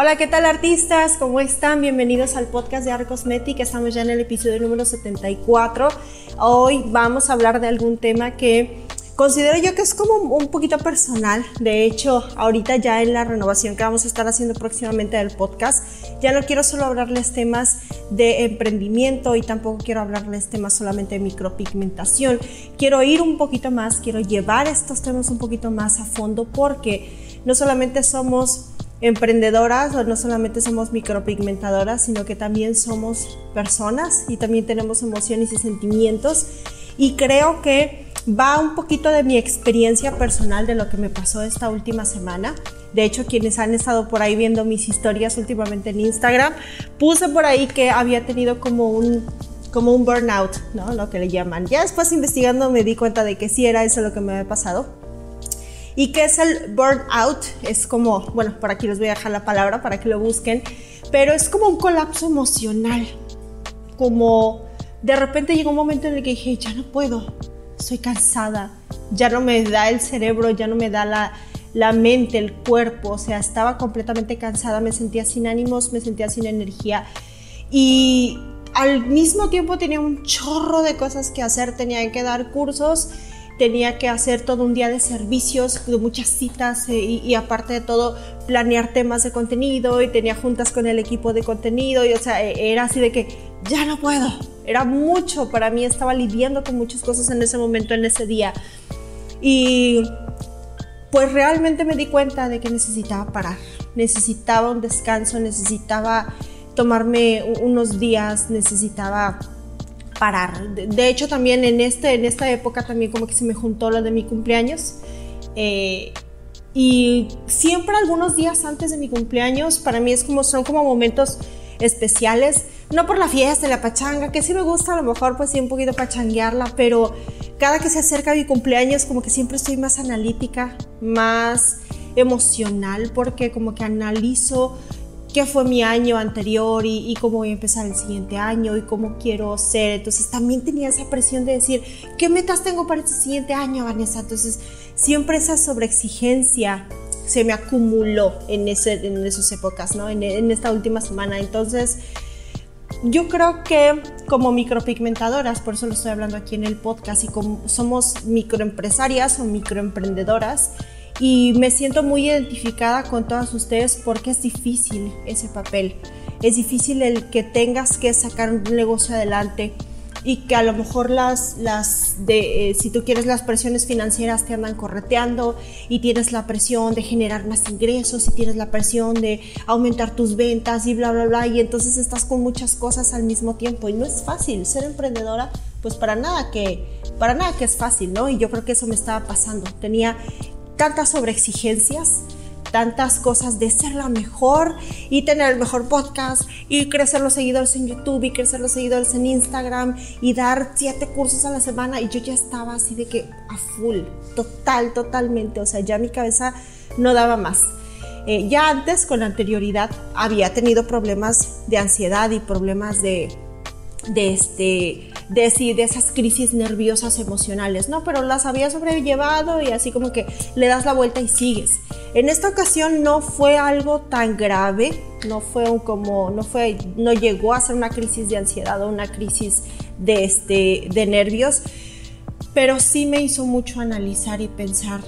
Hola, ¿qué tal artistas? ¿Cómo están? Bienvenidos al podcast de Art Cosmetic. Estamos ya en el episodio número 74. Hoy vamos a hablar de algún tema que considero yo que es como un poquito personal. De hecho, ahorita ya en la renovación que vamos a estar haciendo próximamente del podcast, ya no quiero solo hablarles temas de emprendimiento y tampoco quiero hablarles temas solamente de micropigmentación. Quiero ir un poquito más, quiero llevar estos temas un poquito más a fondo porque no solamente somos emprendedoras o no solamente somos micropigmentadoras, sino que también somos personas y también tenemos emociones y sentimientos. Y creo que va un poquito de mi experiencia personal de lo que me pasó esta última semana. De hecho, quienes han estado por ahí viendo mis historias últimamente en Instagram, puse por ahí que había tenido como un como un burnout, ¿no? Lo que le llaman. Ya después investigando me di cuenta de que sí era eso lo que me había pasado ¿Y qué es el burnout? Es como, bueno, por aquí les voy a dejar la palabra para que lo busquen, pero es como un colapso emocional. Como de repente llegó un momento en el que dije, ya no puedo, estoy cansada, ya no me da el cerebro, ya no me da la, la mente, el cuerpo, o sea, estaba completamente cansada, me sentía sin ánimos, me sentía sin energía y al mismo tiempo tenía un chorro de cosas que hacer, tenía que dar cursos tenía que hacer todo un día de servicios, de muchas citas eh, y, aparte de todo planear temas de contenido y tenía juntas con el equipo de contenido y o sea, e, era así de que ya no puedo, era mucho para mí, estaba lidiando con muchas cosas en ese momento, en ese día. Y pues realmente me di cuenta de que necesitaba parar, necesitaba un descanso, necesitaba tomarme unos días, necesitaba parar. De, hecho, también en, este, en esta época también como que se me juntó lo de mi cumpleaños. Eh, y siempre algunos días antes de mi cumpleaños, para mí es como, son como momentos especiales, no por la fiesta, la pachanga, que sí me gusta a lo mejor pues sí un poquito pachanguearla, pero cada que se acerca mi cumpleaños como que siempre estoy más analítica, más emocional, porque como que analizo qué fue mi año anterior y, cómo voy a empezar el siguiente año y cómo quiero ser. Entonces también tenía esa presión de decir, ¿qué metas tengo para este siguiente año, Vanessa? Entonces siempre esa sobreexigencia se me acumuló en, esas épocas, ¿no? En, en esta última semana. Entonces yo creo que como micropigmentadoras, por eso lo estoy hablando aquí en el podcast, y como somos microempresarias o microemprendedoras, y me siento muy identificada con todas ustedes porque es difícil ese papel. Es difícil el que tengas que sacar un negocio adelante y que a lo mejor las, las de, eh, si tú quieres las presiones financieras te andan correteando y tienes la presión de generar más ingresos y tienes la presión de aumentar tus ventas y bla, bla, bla, y entonces estás con muchas cosas al mismo tiempo y no es fácil ser emprendedora, pues para nada que, para nada que es fácil, ¿no? Y yo creo que eso me estaba pasando. Tenía tantas sobreexigencias, tantas cosas de ser la mejor y tener el mejor podcast y crecer los seguidores en YouTube y crecer los seguidores en Instagram y dar siete cursos a la semana y yo ya estaba así de que a full, total, totalmente, o sea, ya mi cabeza no daba más. Eh, ya antes, con anterioridad, había tenido problemas de ansiedad y problemas de, de este, de, de esas crisis nerviosas emocionales, ¿no? Pero las había sobrellevado y así como que le das la vuelta y sigues. En esta ocasión no fue algo tan grave, no fue un como, no fue, no llegó a ser una crisis de ansiedad o una crisis de, este, de nervios, pero sí me hizo mucho analizar y pensar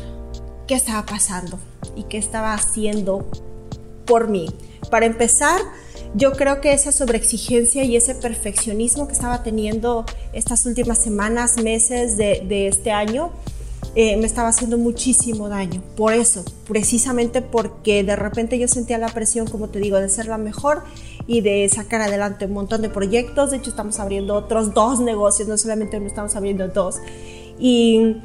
qué estaba pasando y qué estaba haciendo por mí. Para empezar, yo creo que esa sobreexigencia y ese perfeccionismo que estaba teniendo estas últimas semanas, meses de, este año, eh, me estaba haciendo muchísimo daño. Por eso, precisamente porque de repente yo sentía la presión, como te digo, de ser la mejor y de sacar adelante un montón de proyectos. De hecho, estamos abriendo otros dos negocios, no solamente uno, estamos abriendo dos. Y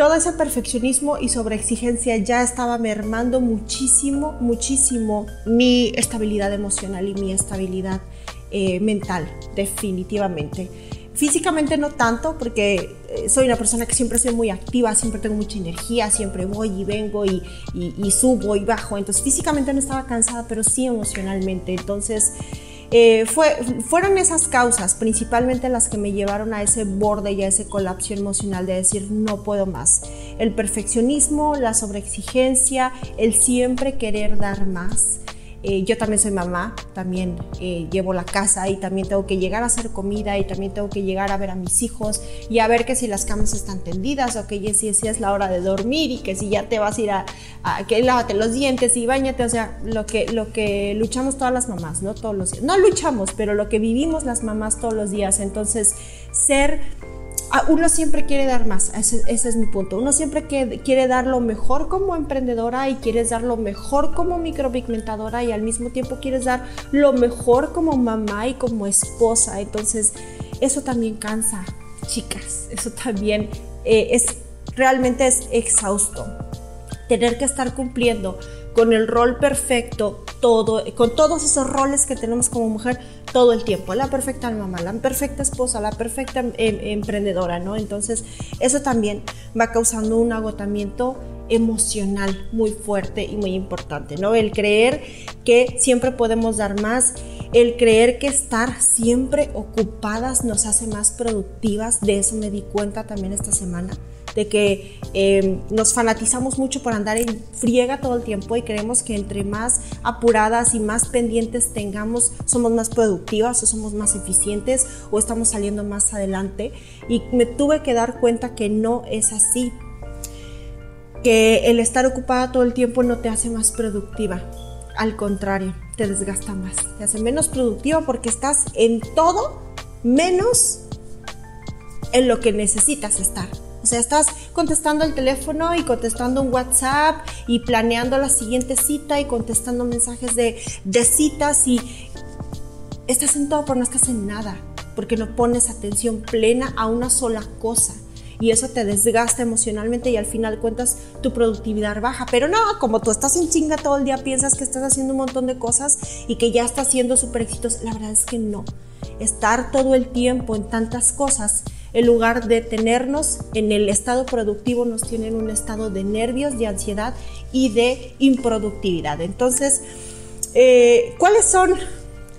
todo ese perfeccionismo y sobreexigencia ya estaba mermando muchísimo, muchísimo mi estabilidad emocional y mi estabilidad eh, mental, definitivamente. Físicamente no tanto, porque eh, soy una persona que siempre soy muy activa, siempre tengo mucha energía, siempre voy y vengo y, y subo y bajo. Entonces físicamente no estaba cansada, pero sí emocionalmente. Entonces eh, fue, fueron esas causas principalmente las que me llevaron a ese borde y a ese colapso emocional de decir no puedo más. El perfeccionismo, la sobreexigencia, el siempre querer dar más. Eh, yo también soy mamá, también eh, llevo la casa y también tengo que llegar a hacer comida y también tengo que llegar a ver a mis hijos y a ver que si las camas están tendidas o que si, es la hora de dormir y que si ya te vas a ir a, que lávate los dientes y bañate, o sea, lo que, lo que luchamos todas las mamás, ¿no? Todos los días. No luchamos, pero lo que vivimos las mamás todos los días. Entonces, ser uno siempre quiere dar más, ese, es mi punto. Uno siempre quiere, dar lo mejor como emprendedora y quieres dar lo mejor como micropigmentadora y al mismo tiempo quieres dar lo mejor como mamá y como esposa. Entonces, eso también cansa, chicas. Eso también eh, es realmente es exhausto. Tener que estar cumpliendo con el rol perfecto, todo, con todos esos roles que tenemos como mujer todo el tiempo, la perfecta mamá, la perfecta esposa, la perfecta em, emprendedora, ¿no? Entonces, eso también va causando un agotamiento emocional muy fuerte y muy importante, ¿no? El creer que siempre podemos dar más, el creer que estar siempre ocupadas nos hace más productivas, de eso me di cuenta también esta semana de que em, nos fanatizamos mucho por andar en friega todo el tiempo y creemos que entre más apuradas y más pendientes tengamos, somos más productivas o somos más eficientes o estamos saliendo más adelante. Y me tuve que dar cuenta que no es así, que el estar ocupada todo el tiempo no te hace más productiva. Al contrario, te desgasta más, te hace menos productiva porque estás en todo menos en lo que necesitas estar. O sea, estás contestando el teléfono y contestando un WhatsApp y planeando la siguiente cita y contestando mensajes de, citas y estás en todo, pero no estás en nada, porque no pones atención plena a una sola cosa y eso te desgasta emocionalmente y al final cuentas tu productividad baja. Pero no, como tú estás en chinga todo el día, piensas que estás haciendo un montón de cosas y que ya estás siendo súper exitoso. La verdad es que no. Estar todo el tiempo en tantas cosas en lugar de tenernos en el estado productivo, nos tienen un estado de nervios, de ansiedad y de improductividad. Entonces, eh, ¿cuáles son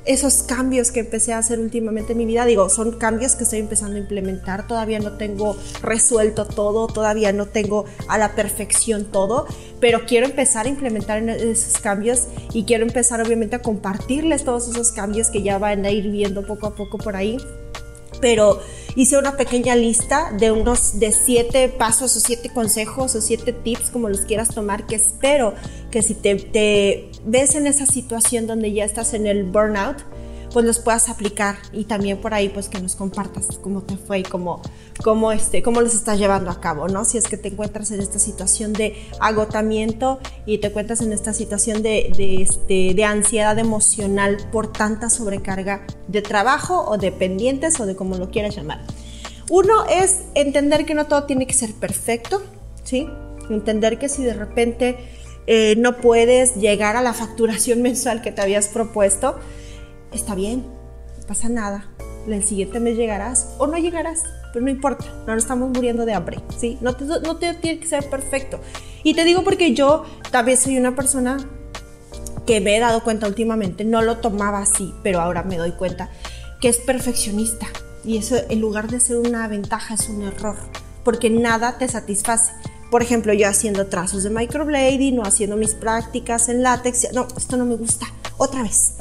esos cambios que empecé a hacer últimamente en mi vida? Digo, son cambios que estoy empezando a implementar, todavía no tengo resuelto todo, todavía no tengo a la perfección todo, pero quiero empezar a implementar esos cambios y quiero empezar obviamente a compartirles todos esos cambios que ya van a ir viendo poco a poco por ahí pero hice una pequeña lista de unos de siete pasos o siete consejos o siete tips, como los quieras tomar, que espero que si te, te ves en esa situación donde ya estás en el burnout, pues los puedas aplicar y también por ahí pues que nos compartas cómo te fue y cómo, cómo, este, cómo los estás llevando a cabo, ¿no? Si es que te encuentras en esta situación de agotamiento y te encuentras en esta situación de, este, de ansiedad emocional por tanta sobrecarga de trabajo o de pendientes o de como lo quieras llamar. Uno es entender que no todo tiene que ser perfecto, ¿sí? Entender que si de repente eh, no puedes llegar a la facturación mensual que te habías propuesto, está bien, no pasa nada. El siguiente mes llegarás o no llegarás, pero no importa, no estamos muriendo de hambre, ¿sí? No te, no tiene que ser perfecto. Y te digo porque yo tal soy una persona que me he dado cuenta últimamente, no lo tomaba así, pero ahora me doy cuenta que es perfeccionista. Y eso en lugar de ser una ventaja es un error, porque nada te satisface. Por ejemplo, yo haciendo trazos de microblading o haciendo mis prácticas en látex, no, esto no me gusta, otra vez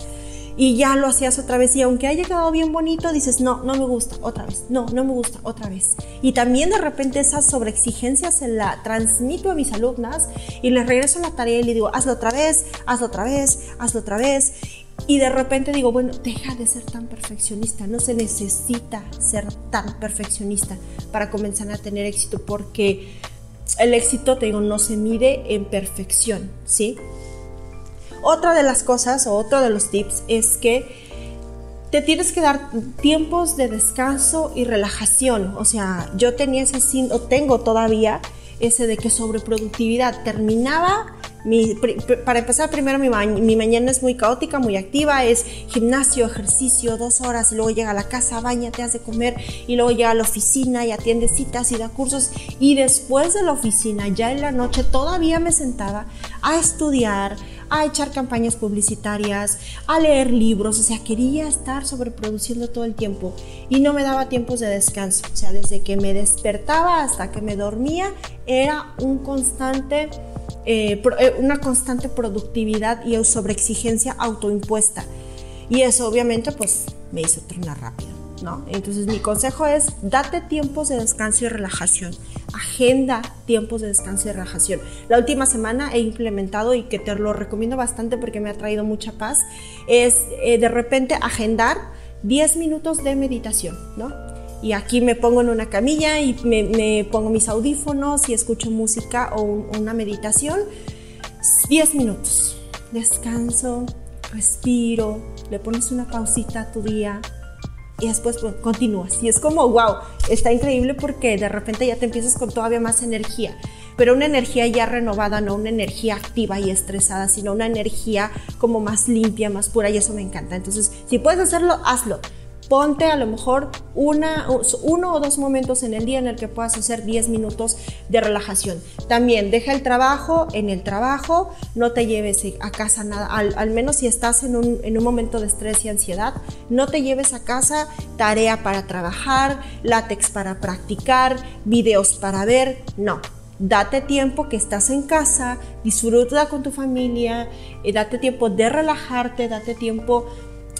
y ya lo hacías otra vez y aunque haya quedado bien bonito, dices, no, no me gusta, otra vez, no, no me gusta, otra vez. Y también de repente esas sobreexigencias se la transmito a mis alumnas y les regreso la tarea y le digo, hazlo otra vez, hazlo otra vez, hazlo otra vez. Y de repente digo, bueno, deja de ser tan perfeccionista, no se necesita ser tan perfeccionista para comenzar a tener éxito porque el éxito, te digo, no se mide en perfección, ¿sí? Otra de las cosas o otro de los tips es que te tienes que dar tiempos de descanso y relajación. O sea, yo tenía ese o tengo todavía ese de que sobreproductividad terminaba para empezar, primero mi, mañana es muy caótica, muy activa, es gimnasio, ejercicio, dos horas, luego llega a la casa, te hace comer y luego llega a la oficina y atiende citas y da cursos. Y después de la oficina, ya en la noche, todavía me sentaba a estudiar, a echar campañas publicitarias, a leer libros, o sea, quería estar sobreproduciendo todo el tiempo y no me daba tiempos de descanso, o sea, desde que me despertaba hasta que me dormía era constante eh, eh, una constante productividad y sobreexigencia autoimpuesta. Y eso obviamente pues me hizo tronar rápido, ¿no? Entonces mi consejo es, date tiempos de descanso y relajación. Agenda tiempos de descanso y relajación. La última semana he implementado y que te lo recomiendo bastante porque me ha traído mucha paz, es eh, de repente agendar 10 minutos de meditación, ¿no? y aquí me pongo en una camilla y me, pongo mis audífonos y escucho música o una meditación. 10 minutos. Descanso, respiro, le pones una pausita a tu día y después pues, continúas. Y es como, wow, está increíble porque de repente ya te empiezas con todavía más energía. Pero una energía ya renovada, no una energía activa y estresada, sino una energía como más limpia, más pura y eso me encanta. Entonces, si puedes hacerlo, hazlo ponte a lo mejor una, uno o dos momentos en el día en el que puedas hacer 10 minutos de relajación. También deja el trabajo en el trabajo, no te lleves a casa nada, al, menos si estás en un, en un momento de estrés y ansiedad, no te lleves a casa tarea para trabajar, látex para practicar, videos para ver, no date tiempo que estás en casa, disfruta con tu familia, eh, date tiempo de relajarte, date tiempo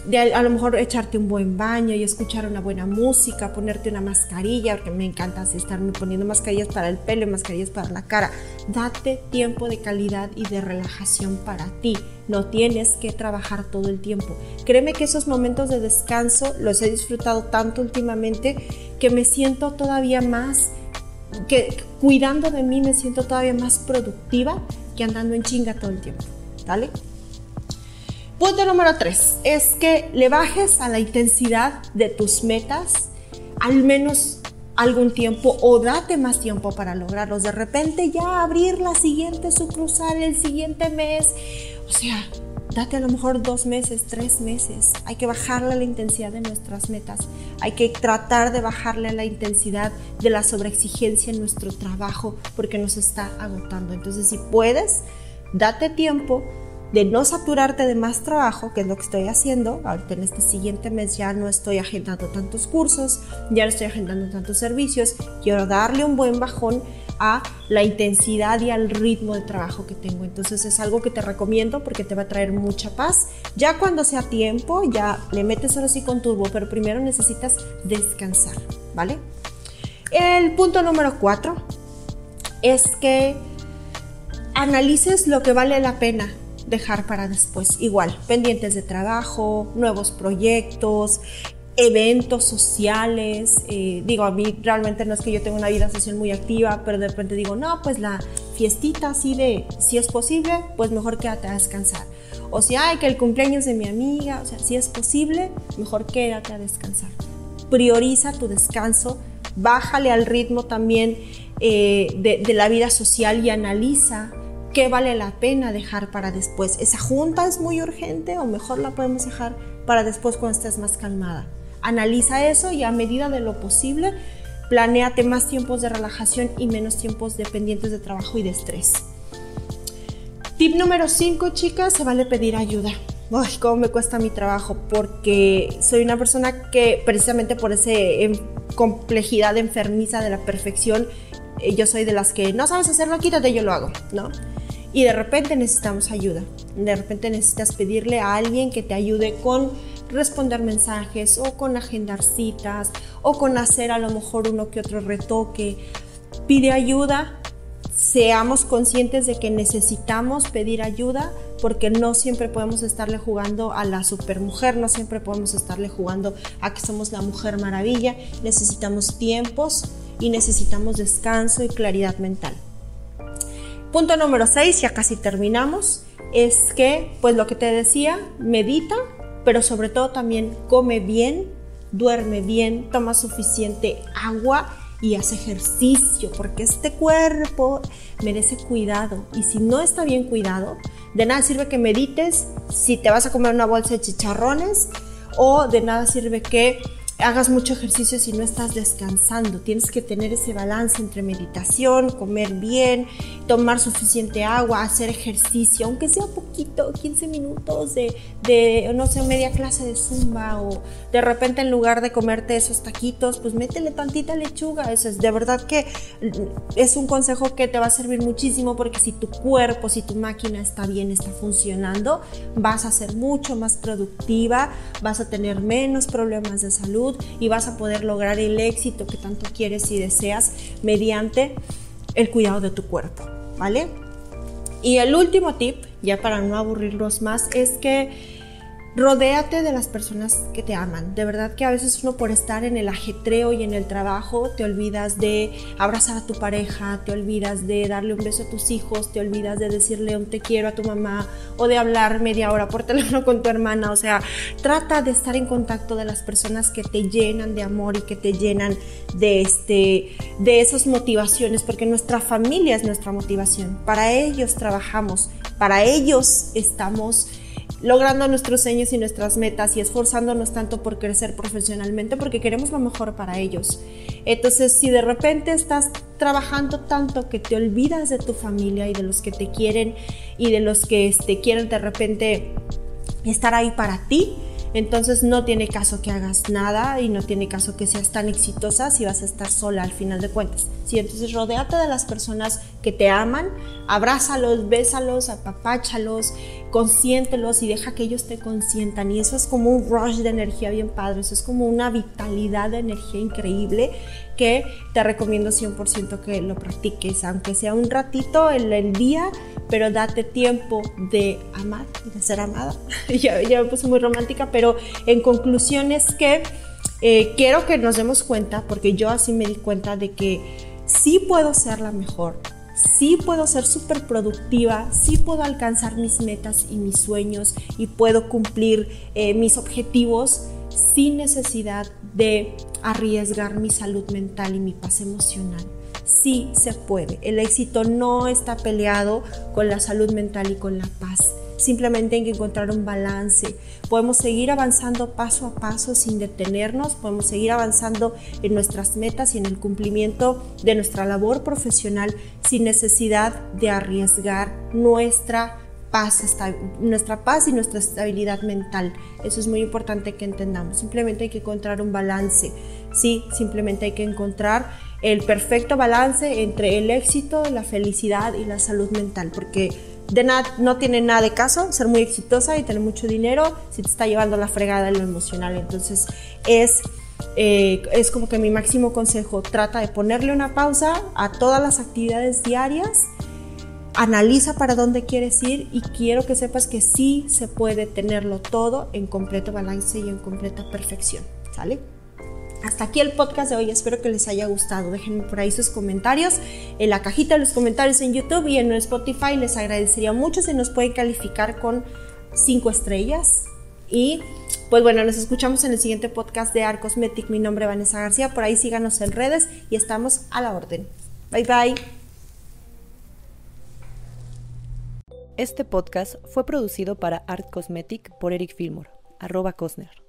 de a, lo mejor echarte un buen baño y escuchar una buena música, ponerte una mascarilla, porque me encanta así estarme poniendo mascarillas para el pelo y mascarillas para la cara. Date tiempo de calidad y de relajación para ti. No tienes que trabajar todo el tiempo. Créeme que esos momentos de descanso los he disfrutado tanto últimamente que me siento todavía más, que cuidando de mí me siento todavía más productiva que andando en chinga todo el tiempo. ¿Vale? Punto número tres es que le bajes a la intensidad de tus metas al menos algún tiempo o date más tiempo para lograrlos. De repente ya abrir la siguiente sucursal el siguiente mes. O sea, date a lo mejor dos meses, tres meses. Hay que bajarle la intensidad de nuestras metas. Hay que tratar de bajarle la intensidad de la sobreexigencia en nuestro trabajo porque nos está agotando. Entonces, si puedes, date tiempo de no saturarte de más trabajo, que es lo que estoy haciendo. Ahorita en este siguiente mes ya no estoy agendando tantos cursos, ya no estoy agendando tantos servicios. Quiero darle un buen bajón a la intensidad y al ritmo de trabajo que tengo. Entonces es algo que te recomiendo porque te va a traer mucha paz. Ya cuando sea tiempo, ya le metes ahora sí con turbo, pero primero necesitas descansar, ¿vale? El punto número cuatro es que analices lo que vale la pena dejar para después. Igual, pendientes de trabajo, nuevos proyectos, eventos sociales. Eh, digo, a mí realmente no es que yo tenga una vida social muy activa, pero de repente digo, no, pues la fiestita así de, si es posible, pues mejor quédate a descansar. O si hay que el cumpleaños de mi amiga, o sea, si es posible, mejor quédate a descansar. Prioriza tu descanso, bájale al ritmo también eh, de, de la vida social y analiza qué vale la pena dejar para después. ¿Esa junta es muy urgente o mejor la podemos dejar para después cuando estés más calmada? Analiza eso y a medida de lo posible, planéate más tiempos de relajación y menos tiempos dependientes de trabajo y de estrés. Tip número 5, chicas, se vale pedir ayuda. Ay, cómo me cuesta mi trabajo, porque soy una persona que precisamente por esa complejidad enfermiza de la perfección, eh, yo soy de las que no sabes hacerlo, quítate, yo lo hago, ¿no? Y de repente necesitamos ayuda. De repente necesitas pedirle a alguien que te ayude con responder mensajes o con agendar citas o con hacer a lo mejor uno que otro retoque. Pide ayuda. Seamos conscientes de que necesitamos pedir ayuda porque no siempre podemos estarle jugando a la supermujer, no siempre podemos estarle jugando a que somos la mujer maravilla. Necesitamos tiempos y necesitamos descanso y claridad mental. Punto número 6, ya casi terminamos, es que, pues lo que te decía, medita, pero sobre todo también come bien, duerme bien, toma suficiente agua y haz ejercicio, porque este cuerpo merece cuidado. Y si no está bien cuidado, de nada sirve que medites si te vas a comer una bolsa de chicharrones o de nada sirve que hagas mucho ejercicio si no estás descansando. Tienes que tener ese balance entre meditación, comer bien, tomar suficiente agua, hacer ejercicio, aunque sea poquito, 15 minutos de, de, no sé, media clase de zumba o de repente en lugar de comerte esos taquitos, pues métele tantita lechuga. Eso es de verdad que es un consejo que te va a servir muchísimo porque si tu cuerpo, si tu máquina está bien, está funcionando, vas a ser mucho más productiva, vas a tener menos problemas de salud y vas a poder lograr el éxito que tanto quieres y deseas mediante el cuidado de tu cuerpo, ¿vale? Y el último tip, ya para no aburrirlos más, es que Rodéate de las personas que te aman. De verdad que a veces uno por estar en el ajetreo y en el trabajo te olvidas de abrazar a tu pareja, te olvidas de darle un beso a tus hijos, te olvidas de decirle un te quiero a tu mamá o de hablar media hora por teléfono con tu hermana. O sea, trata de estar en contacto de las personas que te llenan de amor y que te llenan de, este, de esas motivaciones, porque nuestra familia es nuestra motivación. Para ellos trabajamos, para ellos estamos logrando nuestros sueños y nuestras metas y esforzándonos tanto por crecer profesionalmente porque queremos lo mejor para ellos. Entonces, si de repente estás trabajando tanto que te olvidas de tu familia y de los que te quieren y de los que te este, quieren de repente estar ahí para ti, entonces no tiene caso que hagas nada y no tiene caso que seas tan exitosa si vas a estar sola al final de cuentas. Sí, entonces rodeate de las personas que te aman, abrázalos, bésalos, apapáchalos, consiéntelos y deja que ellos te consientan. Y eso es como un rush de energía bien padre, eso es como una vitalidad de energía increíble que te recomiendo 100% que lo practiques, aunque sea un ratito en el día, pero date tiempo de amar y de ser amada. ya, ya me puse muy romántica, pero en conclusión es que eh, quiero que nos demos cuenta, porque yo así me di cuenta de que sí puedo ser la mejor, sí puedo ser súper productiva, sí puedo alcanzar mis metas y mis sueños y puedo cumplir eh, mis objetivos sin necesidad de arriesgar mi salud mental y mi paz emocional. Sí se puede. El éxito no está peleado con la salud mental y con la paz. Simplemente hay que encontrar un balance. Podemos seguir avanzando paso a paso sin detenernos, podemos seguir avanzando en nuestras metas y en el cumplimiento de nuestra labor profesional sin necesidad de arriesgar nuestra paz, nuestra paz y nuestra estabilidad mental. Eso es muy importante que entendamos. Simplemente hay que encontrar un balance. Sí, simplemente hay que encontrar el perfecto balance entre el éxito, la felicidad y la salud mental, porque de nada, no tiene nada de caso ser muy exitosa y tener mucho dinero si te está llevando la fregada en lo emocional. Entonces es, eh, es como que mi máximo consejo, trata de ponerle una pausa a todas las actividades diarias analiza para dónde quieres ir y quiero que sepas que sí se puede tenerlo todo en completo balance y en completa perfección, ¿sale? Hasta aquí el podcast de hoy, espero que les haya gustado. Déjenme por ahí sus comentarios en la cajita de los comentarios en YouTube y en Spotify. Les agradecería mucho si nos pueden calificar con 5 estrellas. Y pues bueno, nos escuchamos en el siguiente podcast de Art Cosmetic. Mi nombre es Vanessa García, por ahí síganos en redes y estamos a la orden. Bye bye. Este podcast fue producido para Art Cosmetic por Eric Fillmore, arroba Cosner.